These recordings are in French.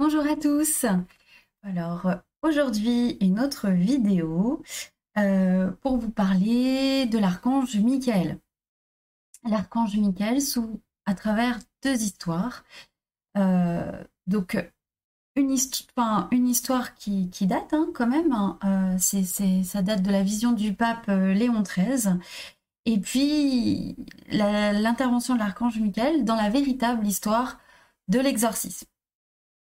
Bonjour à tous. Alors aujourd'hui une autre vidéo euh, pour vous parler de l'archange Michael. L'archange Michael sous à travers deux histoires. Euh, donc une, histoire qui, date hein, quand même. Hein. Euh, ça date de la vision du pape Léon XIII. Et puis l'intervention de l'archange Michael dans la véritable histoire de l'exorcisme.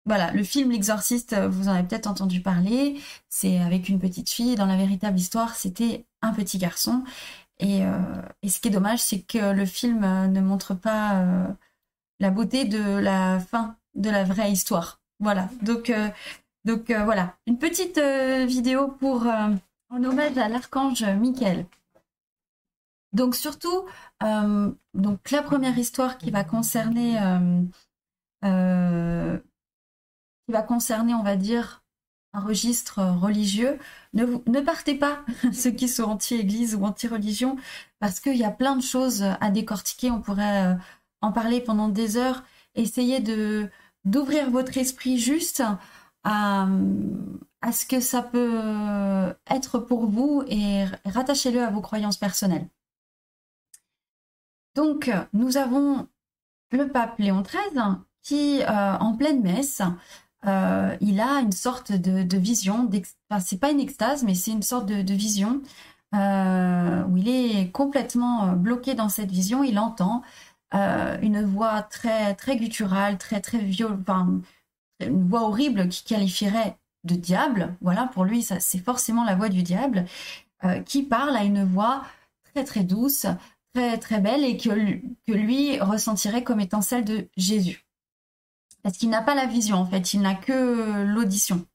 Voilà, le film L'Exorciste, vous en avez peut-être entendu parler. C'est avec une petite fille. Dans la véritable histoire, c'était un petit garçon. Et, euh, ce qui est dommage, c'est que le film euh, ne montre pas euh, la beauté de la fin de la vraie histoire. Voilà. Donc, donc voilà, une petite vidéo pour en hommage à l'archange Michael. Donc surtout, donc la première histoire qui va concerner qui va concerner, on va dire, un registre religieux, ne, partez pas, ceux qui sont anti-église ou anti-religion, parce qu'il y a plein de choses à décortiquer. On pourrait euh, en parler pendant des heures. Essayez d'ouvrir votre esprit juste à, ce que ça peut être pour vous et rattachez-le à vos croyances personnelles. Donc, nous avons le pape Léon XIII qui, euh, en pleine messe, euh, il a une sorte de, vision, enfin, c'est pas une extase, mais c'est une sorte de, vision euh, où il est complètement euh, bloqué dans cette vision. Il entend une voix très très gutturale, très très violente, enfin, une voix horrible qui qualifierait de diable. Voilà, pour lui, c'est forcément la voix du diable qui parle à une voix très très douce, très très belle et que, que lui ressentirait comme étant celle de Jésus parce qu'il n'a pas la vision en fait, il n'a que l'audition.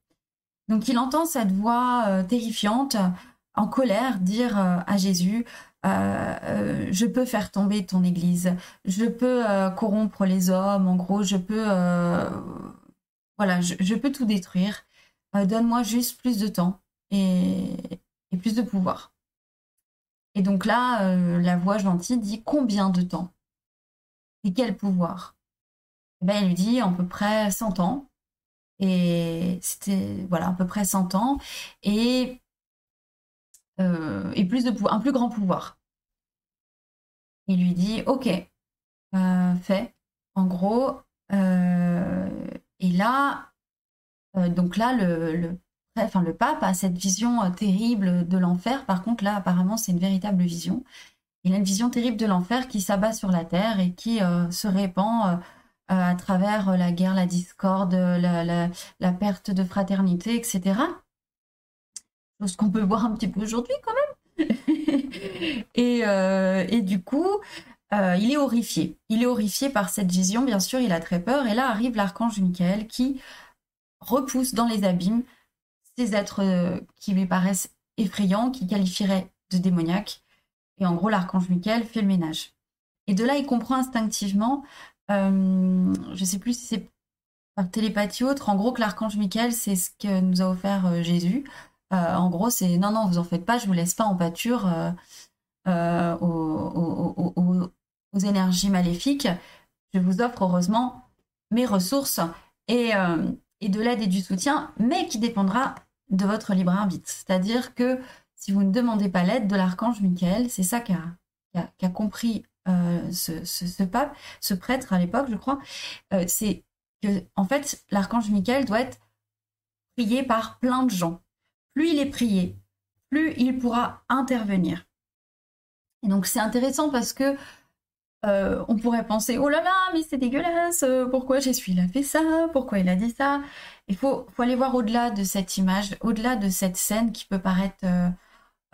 Donc il entend cette voix euh, terrifiante, en colère, dire euh, à Jésus, euh, je peux faire tomber ton Église, je peux corrompre les hommes, en gros, je peux, voilà, je, peux tout détruire. Donne-moi juste plus de temps et, plus de pouvoir. Et donc là, la voix gentille dit combien de temps? Et quel pouvoir? Eh ben, lui dit à peu près 100 ans. Et c'était, voilà, à peu près 100 ans. Et, euh, et plus de un plus grand pouvoir. Il lui dit, OK, euh, fait. En gros, euh, et là, donc là, le, enfin, le pape a cette vision terrible de l'enfer. Par contre, là, apparemment, c'est une véritable vision. Il a une vision terrible de l'enfer qui s'abat sur la terre et qui se répand à travers euh, la guerre, la discorde, la, perte de fraternité, etc. Chose qu'on peut voir un petit peu aujourd'hui quand même. Euh, et, du coup, il est horrifié. Il est horrifié par cette vision, bien sûr, il a très peur. Et là arrive l'archange Michael qui repousse dans les abîmes ces êtres qui lui paraissent effrayants, qui qualifieraient de démoniaques. Et en gros, l'archange Michael fait le ménage. Et de là, il comprend instinctivement euh, je sais plus si c'est par télépathie ou autre. En gros, que l'archange Michael, c'est ce que nous a offert euh, Jésus. Euh, en gros, c'est non, non, vous en faites pas, je vous laisse pas en pâture aux, énergies maléfiques. Je vous offre heureusement mes ressources et, et de l'aide et du soutien, mais qui dépendra de votre libre arbitre. C'est-à-dire que si vous ne demandez pas l'aide de l'archange Michael, c'est ça qu'a a compris euh, ce, pape, ce prêtre à l'époque, je crois, euh, c'est que en fait l'archange Michael doit être prié par plein de gens. Plus il est prié, plus il pourra intervenir. Et donc c'est intéressant parce que euh, on pourrait penser oh là là mais c'est dégueulasse pourquoi Jésus il a fait ça? Pourquoi il a dit ça? Il faut, faut aller voir au-delà de cette image au-delà de cette scène qui peut paraître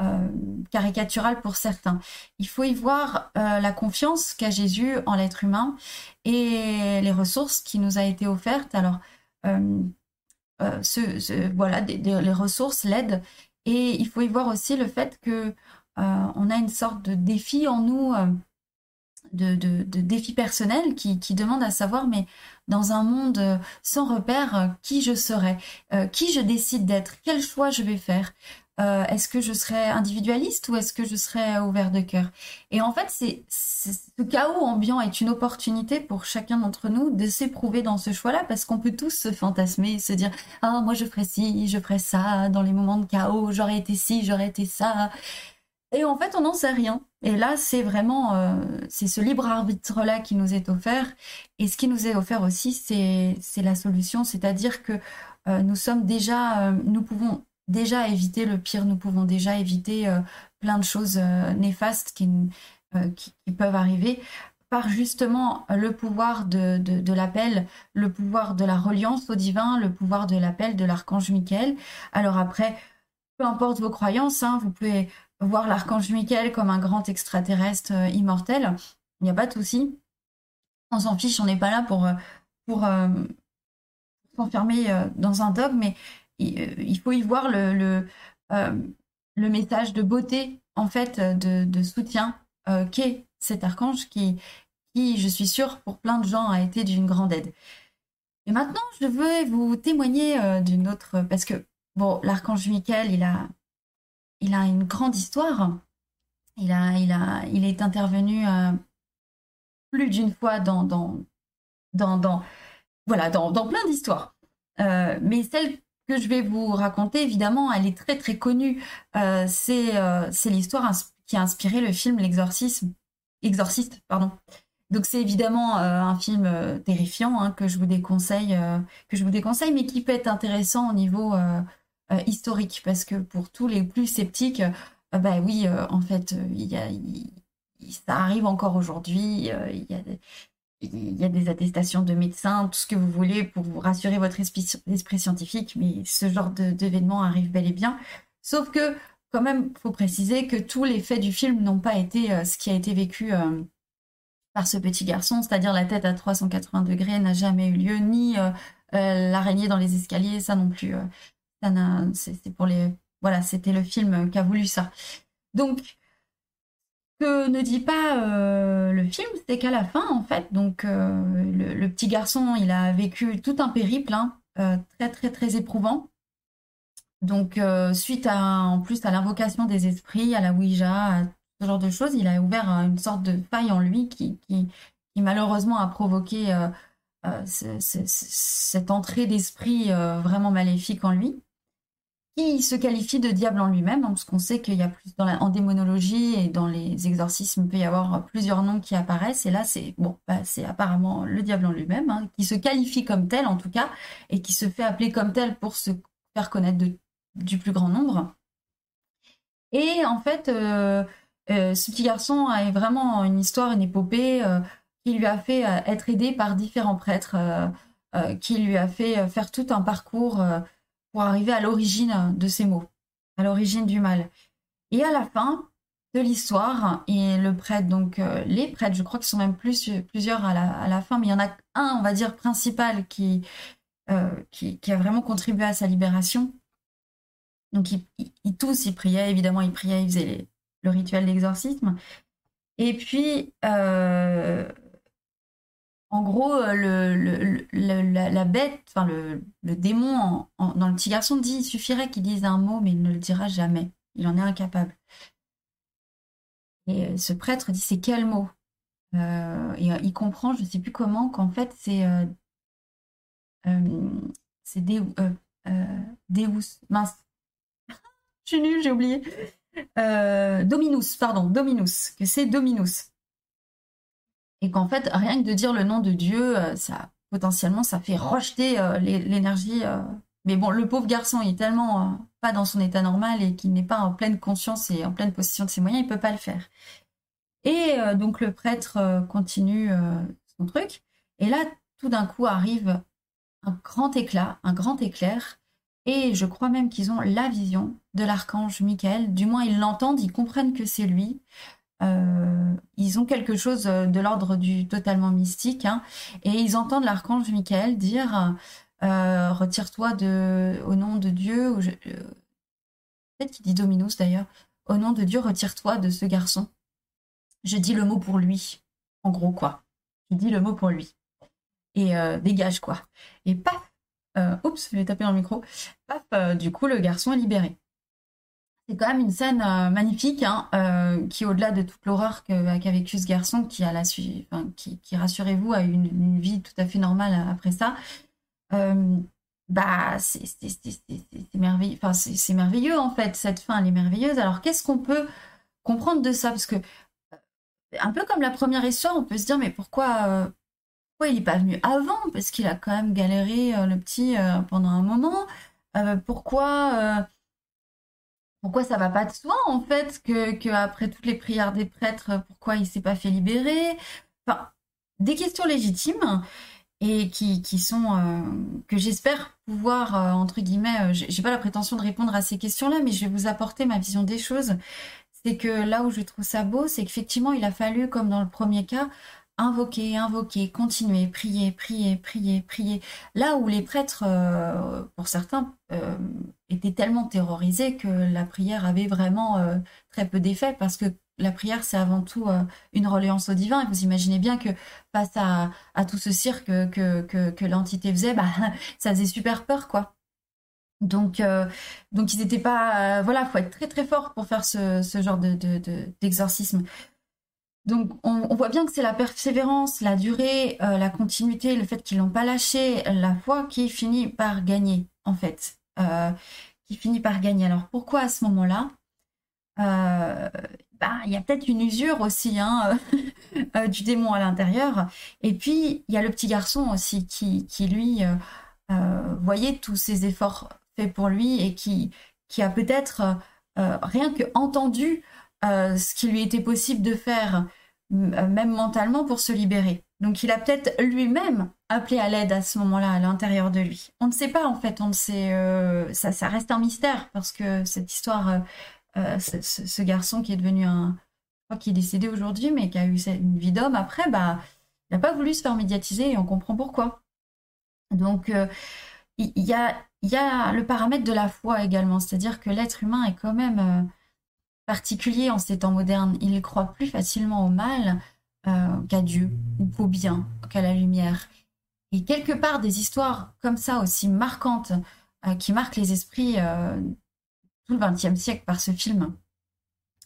euh, caricatural pour certains. Il faut y voir euh, la confiance qu'a Jésus en l'être humain et les ressources qui nous a été offertes. Alors, euh, voilà, les ressources, l'aide, et il faut y voir aussi le fait que on a une sorte de défi en nous. De, défi personnel qui, qui, demande à savoir, mais dans un monde sans repère, qui je serai, qui je décide d'être, quel choix je vais faire, euh, est-ce que je serai individualiste ou est-ce que je serai ouvert de cœur? Et en fait, c'est ce chaos ambiant est une opportunité pour chacun d'entre nous de s'éprouver dans ce choix-là parce qu'on peut tous se fantasmer, se dire ah moi je ferais ci, je ferais ça dans les moments de chaos, j'aurais été ci, j'aurais été ça. Et en fait, on n'en sait rien. Et là, c'est vraiment euh, c'est ce libre arbitre-là qui nous est offert. Et ce qui nous est offert aussi, c'est la solution, c'est-à-dire que euh, nous sommes déjà, nous pouvons déjà éviter le pire, nous pouvons déjà éviter euh, plein de choses euh, néfastes euh, qui, qui, peuvent arriver par justement le pouvoir de, de, l'appel, le pouvoir de la reliance au divin, le pouvoir de l'appel de l'archange Michael. Alors après, peu importe vos croyances, hein, vous pouvez voir l'archange Michael comme un grand extraterrestre immortel, il n'y a pas de souci. On s'en fiche, on n'est pas là pour, pour s'enfermer dans un dogme, mais il faut y voir le, euh, le, message de beauté, en fait, de, soutien euh, qu'est cet archange qui, qui, je suis sûre, pour plein de gens, a été d'une grande aide. Et maintenant, je veux vous témoigner d'une autre, parce que, bon, l'archange Michael, il a, il a une grande histoire. Il, a, il, a, il est intervenu plus d'une fois dans, dans, dans, dans, voilà, dans, dans plein d'histoires. mais celle que je vais vous raconter, évidemment, elle est très très connue. Euh, euh, c'est l'histoire qui a inspiré le film L'exorcisme, Exorciste, pardon. Donc c'est évidemment euh, un film terrifiant hein, que je vous déconseille, que je vous déconseille, mais qui peut être intéressant au niveau historique parce que pour tous les plus sceptiques, bah oui, en fait, il y ça arrive encore aujourd'hui. Il y a des attestations de médecins, tout ce que vous voulez pour vous rassurer votre esprit, scientifique, mais ce genre d'événement arrive bel et bien. Sauf que, quand même, faut préciser que tous les faits du film n'ont pas été euh, ce qui a été vécu euh, par ce petit garçon, c'est-à-dire la tête à 380 degrés n'a jamais eu lieu, ni euh, l'araignée dans les escaliers, ça non plus. c'est pour les, voilà, c'était le film qui a voulu ça. Donc, que ne dit pas euh, le film, c'est qu'à la fin, en fait, donc euh, le, petit garçon, il a vécu tout un périple, hein, euh, très très très éprouvant. Donc suite à, en plus à l'invocation des esprits, à la Ouija, à ce genre de choses, il a ouvert une sorte de faille en lui qui, qui, malheureusement a provoqué cette entrée d'esprit vraiment maléfique en lui qui se qualifie de diable en lui-même, hein, parce qu'on sait qu'il y a plus dans la, en démonologie et dans les exorcismes, il peut y avoir plusieurs noms qui apparaissent, et là c'est bon, bah, c'est apparemment le diable en lui-même, hein, qui se qualifie comme tel en tout cas, et qui se fait appeler comme tel pour se faire connaître du plus grand nombre. Et en fait, euh, euh, ce petit garçon a vraiment une histoire, une épopée euh, qui lui a fait être aidé par différents prêtres, qui lui a fait faire tout un parcours pour arriver à l'origine de ces mots, à l'origine du mal. Et à la fin de l'histoire, et le prêtre, donc euh, les prêtres, je crois qu'ils sont même plus, plusieurs à la, fin, mais il y en a un, on va dire, principal qui, euh, qui, a vraiment contribué à sa libération. Donc ils, tous, ils priaient, évidemment, ils priaient, ils faisaient le rituel d'exorcisme. Et puis, euh, en gros, euh, la, bête, enfin le, démon dans le petit garçon dit il suffirait qu'il dise un mot, mais il ne le dira jamais. Il en est incapable. Et euh, ce prêtre dit c'est quel mot? Euh, Et il comprend, je ne sais plus comment, qu'en fait c'est c'est Deus, Deus, mince. je suis nulle, j'ai oublié. Dominus, pardon, Dominus, que c'est Dominus et qu'en fait, rien que de dire le nom de Dieu, euh, ça potentiellement, ça fait rejeter euh, l'énergie. Euh. Mais bon, le pauvre garçon, il est tellement pas dans son état normal et qu'il n'est pas en pleine conscience et en pleine possession de ses moyens, il peut pas le faire. Et donc le prêtre continue son truc. Et là, tout d'un coup arrive un grand éclat, un grand éclair. Et je crois même qu'ils ont la vision de l'archange Michael. Du moins, ils l'entendent, ils comprennent que c'est lui. Euh, ils ont quelque chose euh, de l'ordre du totalement mystique, hein, et ils entendent l'archange Michael dire euh, Retire-toi de, au nom de Dieu, peut-être qu'il dit Dominus d'ailleurs, au nom de Dieu, retire-toi de ce garçon. Je dis le mot pour lui, en gros quoi. Je dis le mot pour lui. Et dégage quoi. Et paf Oups, je vais taper dans le micro. Paf, du coup, le garçon est libéré. C'est quand même une scène magnifique, hein, qui au-delà de toute l'horreur qu'a vécu ce garçon, qui a la enfin, qui, rassurez-vous a eu une, vie tout à fait normale après ça. bah, c'est merveilleux. Enfin, c'est merveilleux en fait. Cette fin, elle est merveilleuse. Alors, qu'est-ce qu'on peut comprendre de ça? Parce que un peu comme la première histoire, on peut se dire mais pourquoi il n'est pas venu avant? Parce qu'il a quand même galéré euh, le petit euh, pendant un moment. Euh, pourquoi pourquoi ça va pas de soi en fait que, après toutes les prières des prêtres, pourquoi il s'est pas fait libérer? Enfin, des questions légitimes et qui, sont que j'espère pouvoir entre guillemets. j'ai pas la prétention de répondre à ces questions-là, mais je vais vous apporter ma vision des choses. C'est que là où je trouve ça beau, c'est qu'effectivement il a fallu, comme dans le premier cas, invoquer, invoquer, continuer, prier, prier, prier, prier. Là où les prêtres, euh, pour certains, euh, étaient tellement terrorisés que la prière avait vraiment euh, très peu d'effet parce que la prière, c'est avant tout une reliance au divin. Et vous imaginez bien que face à, tout ce cirque que, l'entité faisait, bah, ça faisait super peur, quoi. Donc, donc ils n'étaient pas... voilà, faut être très très fort pour faire ce, genre d'exorcisme. De, donc on, voit bien que c'est la persévérance, la durée, euh, la continuité, le fait qu'ils n'ont pas lâché la foi qui finit par gagner, en fait. Euh, qui finit par gagner. Alors pourquoi à ce moment-là? Euh, bah, Il y a peut-être une usure aussi hein, du démon à l'intérieur. Et puis il y a le petit garçon aussi qui, qui lui voyait tous ces efforts faits pour lui et qui, qui a peut-être rien que entendu euh, ce qui lui était possible de faire, euh, même mentalement, pour se libérer. Donc il a peut-être lui-même appelé à l'aide à ce moment-là, à l'intérieur de lui. On ne sait pas en fait, on ne sait, euh, ça, ça reste un mystère parce que cette histoire, ce, garçon qui est devenu un, je qu'il est décédé aujourd'hui, mais qui a eu une vie d'homme après, bah, il n'a pas voulu se faire médiatiser et on comprend pourquoi. Donc il y, a, il y a le paramètre de la foi également, c'est-à-dire que l'être humain est quand même particulier en ces temps modernes. Il croit plus facilement au mal euh, qu'à Dieu, ou qu'au bien, qu'à la lumière. Et quelque part, des histoires comme ça aussi marquantes, euh, qui marquent les esprits euh, tout le XXe siècle par ce film,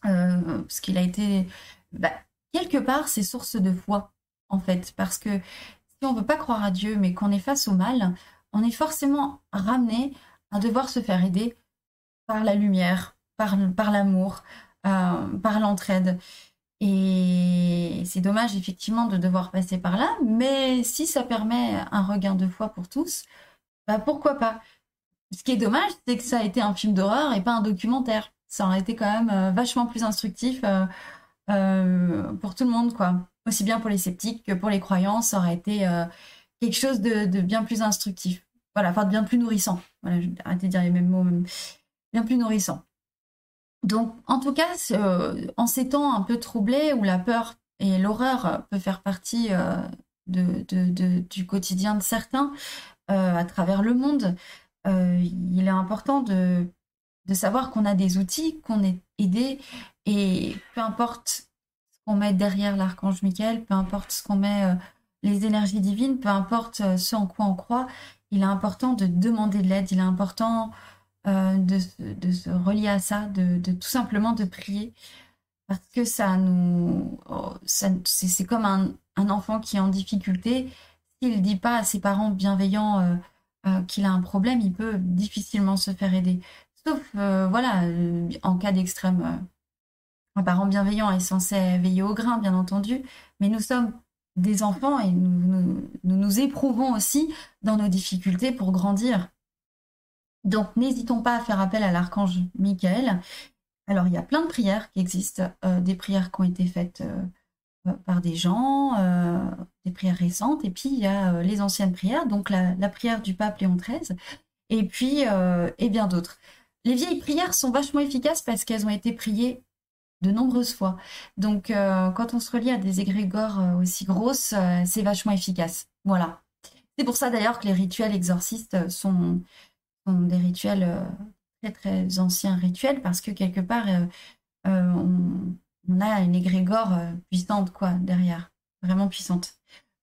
parce qu'il a été... Bah, quelque part, c'est source de foi, en fait, parce que si on ne veut pas croire à Dieu, mais qu'on est face au mal, on est forcément ramené à devoir se faire aider par la lumière, par, l'amour, euh, par l'entraide. Et c'est dommage effectivement de devoir passer par là, mais si ça permet un regain de foi pour tous, bah pourquoi pas? Ce qui est dommage, c'est que ça a été un film d'horreur et pas un documentaire. Ça aurait été quand même euh, vachement plus instructif euh, pour tout le monde, quoi. Aussi bien pour les sceptiques que pour les croyants, ça aurait été quelque chose de, bien plus instructif. Voilà, enfin de bien plus nourrissant. Voilà, je vais arrêter de dire les mêmes mots, bien plus nourrissant. Donc, en tout cas, euh, en ces temps un peu troublés où la peur et l'horreur peuvent faire partie euh, du quotidien de certains euh, à travers le monde, il est important de, savoir qu'on a des outils, qu'on est aidé, et peu importe ce qu'on met derrière l'archange Michael, peu importe ce qu'on met les énergies divines, peu importe ce en quoi on croit, il est important de demander de l'aide, il est important euh, de, se relier à ça, de, tout simplement de prier, parce que ça nous, oh, c'est comme un, enfant qui est en difficulté. S'il ne dit pas à ses parents bienveillants euh, euh, qu'il a un problème, il peut difficilement se faire aider. Sauf, voilà, en cas d'extrême, un parent bienveillant est censé veiller au grain, bien entendu, mais nous sommes des enfants et nous, nous éprouvons aussi dans nos difficultés pour grandir. Donc, n'hésitons pas à faire appel à l'archange Michael. Alors, il y a plein de prières qui existent, euh, des prières qui ont été faites euh, par des gens, euh, des prières récentes, et puis il y a les anciennes prières, donc la, prière du pape Léon XIII, et puis et bien d'autres. Les vieilles prières sont vachement efficaces parce qu'elles ont été priées de nombreuses fois. Donc, quand on se relie à des égrégores aussi grosses, c'est vachement efficace. Voilà. C'est pour ça d'ailleurs que les rituels exorcistes sont, des rituels euh, très très anciens rituels parce que quelque part euh, euh, on, a une égrégore puissante quoi derrière, vraiment puissante.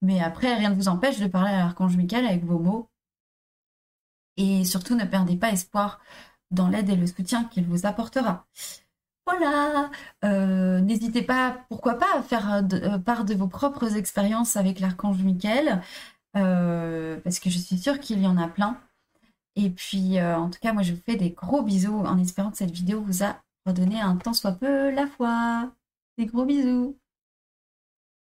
Mais après, rien ne vous empêche de parler à l'archange Michael avec vos mots. Et surtout, ne perdez pas espoir dans l'aide et le soutien qu'il vous apportera. Voilà, n'hésitez pas, pourquoi pas, à faire part de vos propres expériences avec l'archange Michael, parce que je suis sûre qu'il y en a plein. Et puis, en tout cas, moi, je vous fais des gros bisous en espérant que cette vidéo vous a redonné un tant soit peu la foi. Des gros bisous